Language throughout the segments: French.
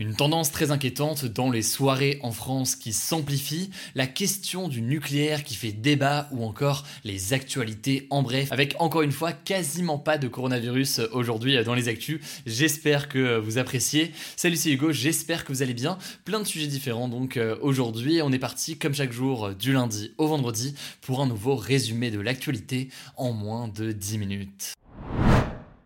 Une tendance très inquiétante dans les soirées en France qui s'amplifie, la question du nucléaire qui fait débat ou encore les actualités en bref, avec encore une fois quasiment pas de coronavirus aujourd'hui dans les actus. J'espère que vous appréciez. Salut c'est Hugo, j'espère que vous allez bien. Plein de sujets différents donc euh, aujourd'hui. On est parti comme chaque jour du lundi au vendredi pour un nouveau résumé de l'actualité en moins de 10 minutes.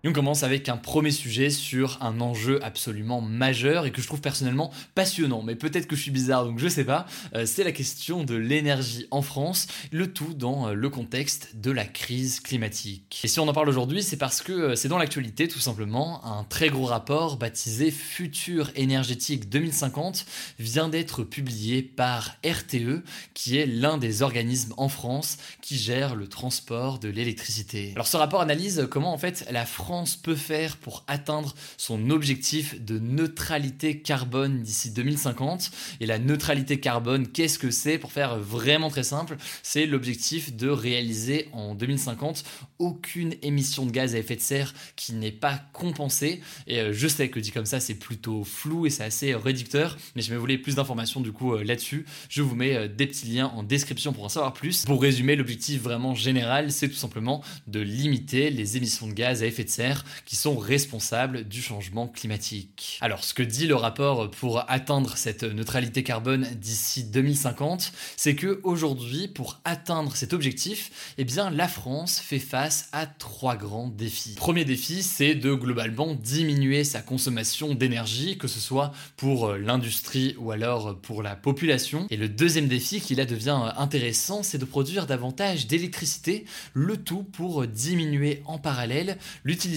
Et on commence avec un premier sujet sur un enjeu absolument majeur et que je trouve personnellement passionnant, mais peut-être que je suis bizarre donc je sais pas. Euh, c'est la question de l'énergie en France, le tout dans euh, le contexte de la crise climatique. Et si on en parle aujourd'hui, c'est parce que euh, c'est dans l'actualité tout simplement. Un très gros rapport baptisé Futur énergétique 2050 vient d'être publié par RTE, qui est l'un des organismes en France qui gère le transport de l'électricité. Alors ce rapport analyse comment en fait la France peut faire pour atteindre son objectif de neutralité carbone d'ici 2050. Et la neutralité carbone, qu'est-ce que c'est? Pour faire vraiment très simple, c'est l'objectif de réaliser en 2050 aucune émission de gaz à effet de serre qui n'est pas compensée. Et euh, je sais que dit comme ça, c'est plutôt flou et c'est assez réducteur, mais je me voulais plus d'informations du coup euh, là-dessus. Je vous mets euh, des petits liens en description pour en savoir plus. Pour résumer, l'objectif vraiment général, c'est tout simplement de limiter les émissions de gaz à effet de serre qui sont responsables du changement climatique. Alors ce que dit le rapport pour atteindre cette neutralité carbone d'ici 2050, c'est que aujourd'hui pour atteindre cet objectif, eh bien la France fait face à trois grands défis. Premier défi, c'est de globalement diminuer sa consommation d'énergie, que ce soit pour l'industrie ou alors pour la population. Et le deuxième défi qui là devient intéressant, c'est de produire davantage d'électricité, le tout pour diminuer en parallèle l'utilisation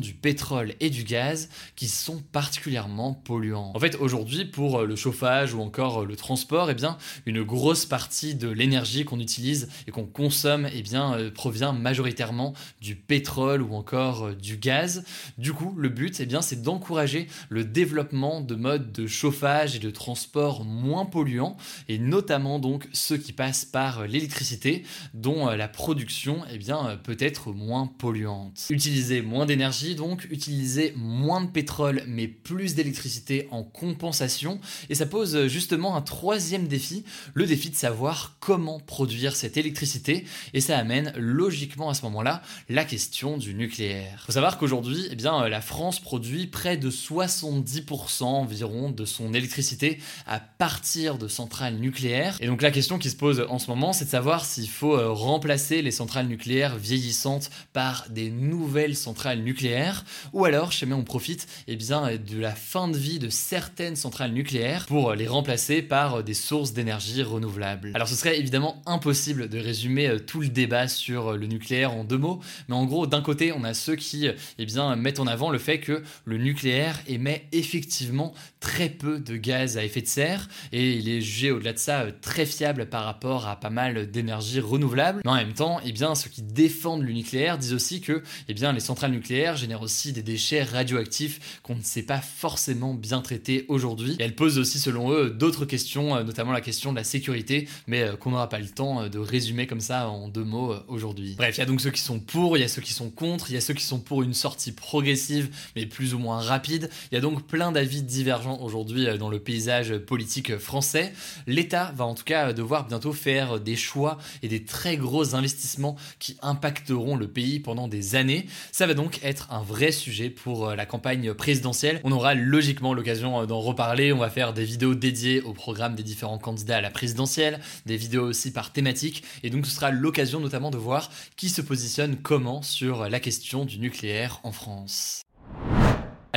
du pétrole et du gaz qui sont particulièrement polluants. En fait, aujourd'hui, pour euh, le chauffage ou encore euh, le transport, eh bien, une grosse partie de l'énergie qu'on utilise et qu'on consomme eh bien, euh, provient majoritairement du pétrole ou encore du gaz. Du coup, le but, eh bien, c'est d'encourager le développement de modes de chauffage et de transport moins polluants et notamment donc ceux qui passent par l'électricité dont la production eh bien, peut être moins polluante. Utiliser moins d'énergie, donc utiliser moins de pétrole mais plus d'électricité en compensation. Et ça pose justement un troisième défi, le défi de savoir comment produire cette électricité. Et ça amène logiquement à ce moment-là la question du nucléaire. Faut savoir qu'aujourd'hui, eh bien, la France produit près de 70% environ de son électricité à partir de centrales nucléaires. Et donc la question qui se pose en ce moment, c'est de savoir s'il faut euh, remplacer les centrales nucléaires vieillissantes par des nouvelles centrales nucléaires, ou alors jamais on profite eh bien, de la fin de vie de certaines centrales nucléaires pour les remplacer par des sources d'énergie renouvelables. Alors ce serait évidemment impossible de résumer euh, tout le débat sur euh, le nucléaire en deux mots, mais en gros d'un côté on a ceux qui eh bien, mettent en avant le fait que le nucléaire émet effectivement très peu de gaz à effet de serre et il est jugé au-delà de ça euh, très fiable par rapport à pas mal d'énergie renouvelable. Mais en même temps, eh bien, ceux qui défendent le nucléaire disent aussi que eh bien, les centrales génère aussi des déchets radioactifs qu'on ne sait pas forcément bien traiter aujourd'hui. Elle pose aussi, selon eux, d'autres questions, euh, notamment la question de la sécurité, mais euh, qu'on n'aura pas le temps euh, de résumer comme ça en deux mots aujourd'hui. Bref, il y a donc ceux qui sont pour, il y a ceux qui sont contre, il y a ceux qui sont pour une sortie progressive, mais plus ou moins rapide. Il y a donc plein d'avis divergents aujourd'hui dans le paysage politique français. L'État va en tout cas devoir bientôt faire des choix et des très gros investissements qui impacteront le pays pendant des années. Ça va donc être un vrai sujet pour la campagne présidentielle. On aura logiquement l'occasion d'en reparler. On va faire des vidéos dédiées au programme des différents candidats à la présidentielle, des vidéos aussi par thématique, et donc ce sera l'occasion notamment de voir qui se positionne comment sur la question du nucléaire en France.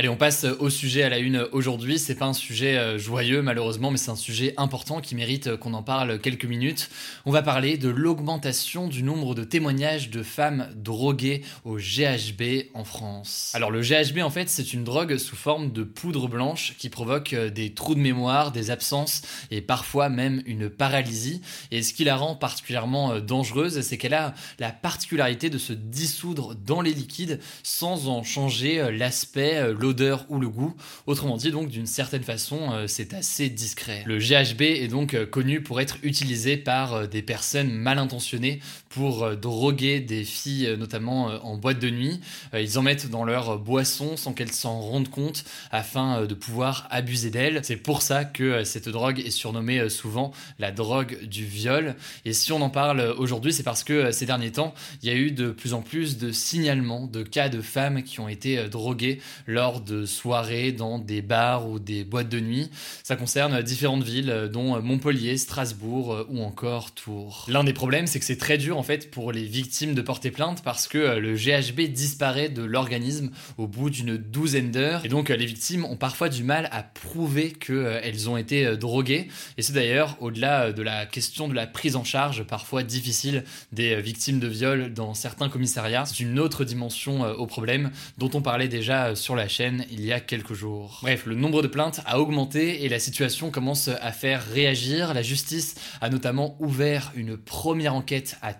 Allez, on passe au sujet à la une aujourd'hui. C'est pas un sujet euh, joyeux malheureusement, mais c'est un sujet important qui mérite euh, qu'on en parle quelques minutes. On va parler de l'augmentation du nombre de témoignages de femmes droguées au GHB en France. Alors le GHB en fait, c'est une drogue sous forme de poudre blanche qui provoque euh, des trous de mémoire, des absences et parfois même une paralysie. Et ce qui la rend particulièrement dangereuse, c'est qu'elle a la particularité de se dissoudre dans les liquides sans en changer l'aspect, l'odeur ou le goût. Autrement dit, donc d'une certaine façon, euh, c'est assez discret. Le GHB est donc euh, connu pour être utilisé par euh, des personnes mal intentionnées pour droguer des filles, notamment en boîte de nuit. Ils en mettent dans leur boisson sans qu'elles s'en rendent compte afin de pouvoir abuser d'elles. C'est pour ça que cette drogue est surnommée souvent la drogue du viol. Et si on en parle aujourd'hui, c'est parce que ces derniers temps, il y a eu de plus en plus de signalements de cas de femmes qui ont été droguées lors de soirées dans des bars ou des boîtes de nuit. Ça concerne différentes villes, dont Montpellier, Strasbourg euh, ou encore Tours. L'un des problèmes, c'est que c'est très dur en fait pour les victimes de porter plainte parce que euh, le GHB disparaît de l'organisme au bout d'une douzaine d'heures. Et donc euh, les victimes ont parfois du mal à prouver qu'elles ont été droguées. Et c'est d'ailleurs au-delà de la question de la prise en charge parfois difficile des victimes de viol dans certains commissariats. C'est une autre dimension au problème dont on parlait déjà sur la chaîne il y a quelques jours. Bref, le nombre de plaintes a augmenté et la situation commence à faire réagir. La justice a notamment ouvert une première enquête à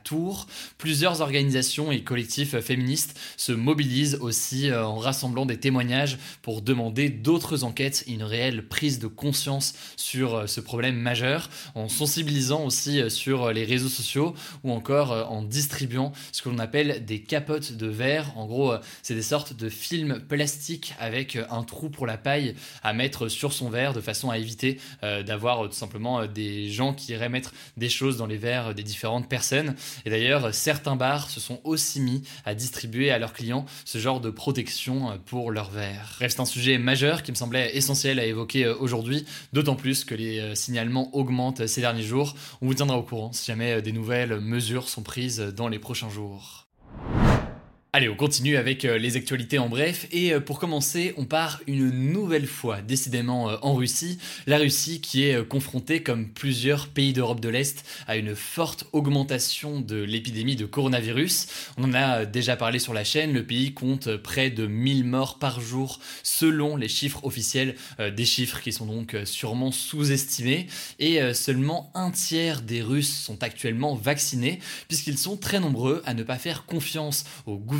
Plusieurs organisations et collectifs féministes se mobilisent aussi euh, en rassemblant des témoignages pour demander d'autres enquêtes une réelle prise de conscience sur euh, ce problème majeur, en sensibilisant aussi euh, sur les réseaux sociaux ou encore en distribuant ce que l'on appelle des capotes de verre. En gros, c'est des sortes de films plastiques avec un trou pour la paille à mettre sur son verre de façon à éviter d'avoir tout simplement des gens qui iraient mettre des choses dans les verres des différentes personnes. Et d'ailleurs, certains bars se sont aussi mis à distribuer à leurs clients ce genre de protection pour leurs verres. C'est un sujet majeur qui me semblait essentiel à évoquer aujourd'hui, d'autant plus que les signalements augmentent ces derniers jours. On vous tiendra au courant si jamais des nouvelles mesures sont prises dans les prochains jours. Allez, on continue avec euh, les actualités en bref. Et euh, pour commencer, on part une nouvelle fois, décidément, euh, en Russie. La Russie qui est confrontée, comme plusieurs pays d'Europe de l'Est, à une forte augmentation de l'épidémie de coronavirus. On en a déjà parlé sur la chaîne. Le pays compte près de 1000 morts par jour, selon les chiffres officiels. Des chiffres qui sont donc sûrement sous-estimés. Et seulement un tiers des Russes sont actuellement vaccinés, puisqu'ils sont très nombreux à ne pas faire confiance au gouvernement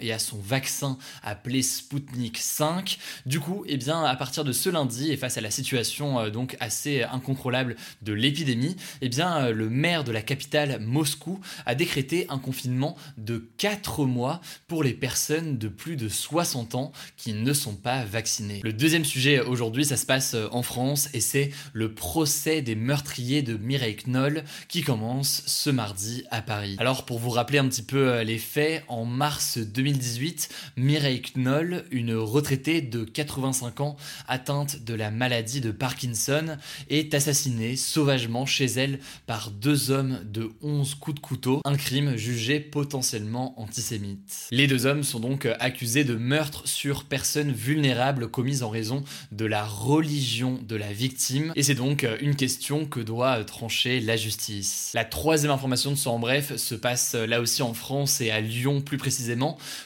et à son vaccin appelé Sputnik 5. Du coup, eh bien, à partir de ce lundi et face à la situation euh, donc assez incontrôlable de l'épidémie, eh bien, euh, le maire de la capitale Moscou a décrété un confinement de 4 mois pour les personnes de plus de 60 ans qui ne sont pas vaccinées. Le deuxième sujet aujourd'hui, ça se passe euh, en France et c'est le procès des meurtriers de Mireille Knoll qui commence ce mardi à Paris. Alors pour vous rappeler un petit peu les faits, en mars 2018, Mireille Knoll, une retraitée de 85 ans atteinte de la maladie de Parkinson, est assassinée sauvagement chez elle par deux hommes de 11 coups de couteau, un crime jugé potentiellement antisémite. Les deux hommes sont donc accusés de meurtre sur personnes vulnérables commises en raison de la religion de la victime, et c'est donc une question que doit trancher la justice. La troisième information de ce en bref se passe là aussi en France et à Lyon plus précisément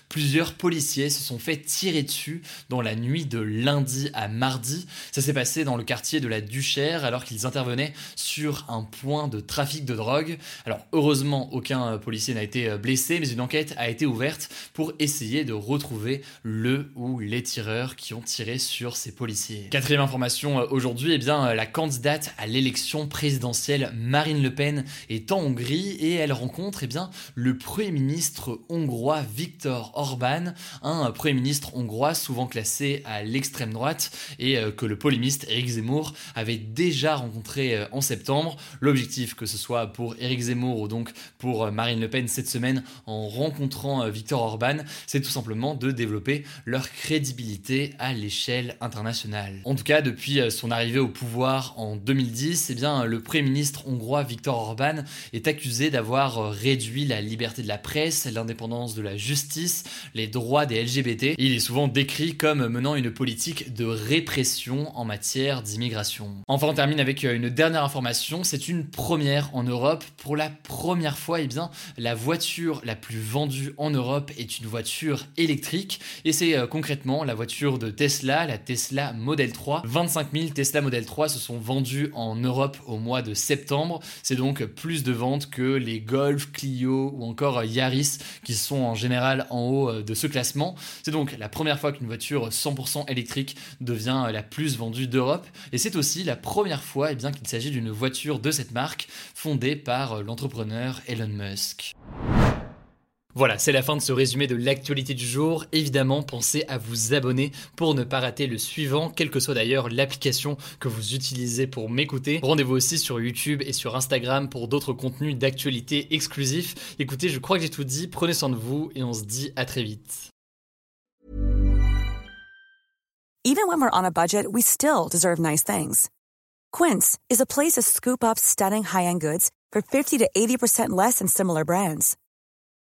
plusieurs policiers se sont fait tirer dessus dans la nuit de lundi à mardi. Ça s'est passé dans le quartier de la Duchère alors qu'ils intervenaient sur un point de trafic de drogue. Alors heureusement, aucun policier n'a été blessé, mais une enquête a été ouverte pour essayer de retrouver le ou les tireurs qui ont tiré sur ces policiers. Quatrième information euh, aujourd'hui, eh bien la candidate à l'élection présidentielle Marine Le Pen est en Hongrie et elle rencontre eh bien le premier ministre hongrois Viktor Orban, un Premier ministre hongrois souvent classé à l'extrême droite et euh, que le polémiste Eric Zemmour avait déjà rencontré euh, en septembre. L'objectif, que ce soit pour Eric Zemmour ou donc pour euh, Marine Le Pen cette semaine en rencontrant Viktor Orban, c'est tout simplement de développer leur crédibilité à l'échelle internationale. En tout cas, depuis son arrivée au pouvoir en 2010, eh bien, le Premier ministre hongrois Viktor Orban est accusé d'avoir réduit la liberté de la presse, l'indépendance de la justice, les droits des LGBT. Il est souvent décrit comme menant une politique de répression en matière d'immigration. Enfin, on termine avec euh, une dernière information. C'est une première en Europe. Pour la première fois, eh bien, la voiture la plus vendue en Europe est une voiture électrique. Et c'est euh, concrètement la voiture de Tesla, la Tesla Model 3. 25 000 Tesla Model 3 se sont vendus en Europe au mois de septembre. C'est donc plus de ventes que les Golf, Clio ou encore Yaris qui sont en général en haut euh, de ce classement. C'est donc la première fois qu'une voiture 100% électrique devient la plus vendue d'Europe et c'est aussi la première fois eh qu'il s'agit d'une voiture de cette marque fondée par euh, l'entrepreneur Elon Musk. Voilà, c'est la fin de ce résumé de l'actualité du jour. Évidemment, pensez à vous abonner pour ne pas rater le suivant, quelle que soit d'ailleurs l'application que vous utilisez pour m'écouter. Rendez-vous aussi sur YouTube et sur Instagram pour d'autres contenus d'actualité exclusifs. Écoutez, je crois que j'ai tout dit, prenez soin de vous et on se dit à très vite. Even when we're on a budget, we still deserve nice things. Quince is a place to scoop up stunning high-end goods for 50 to 80% less than similar brands.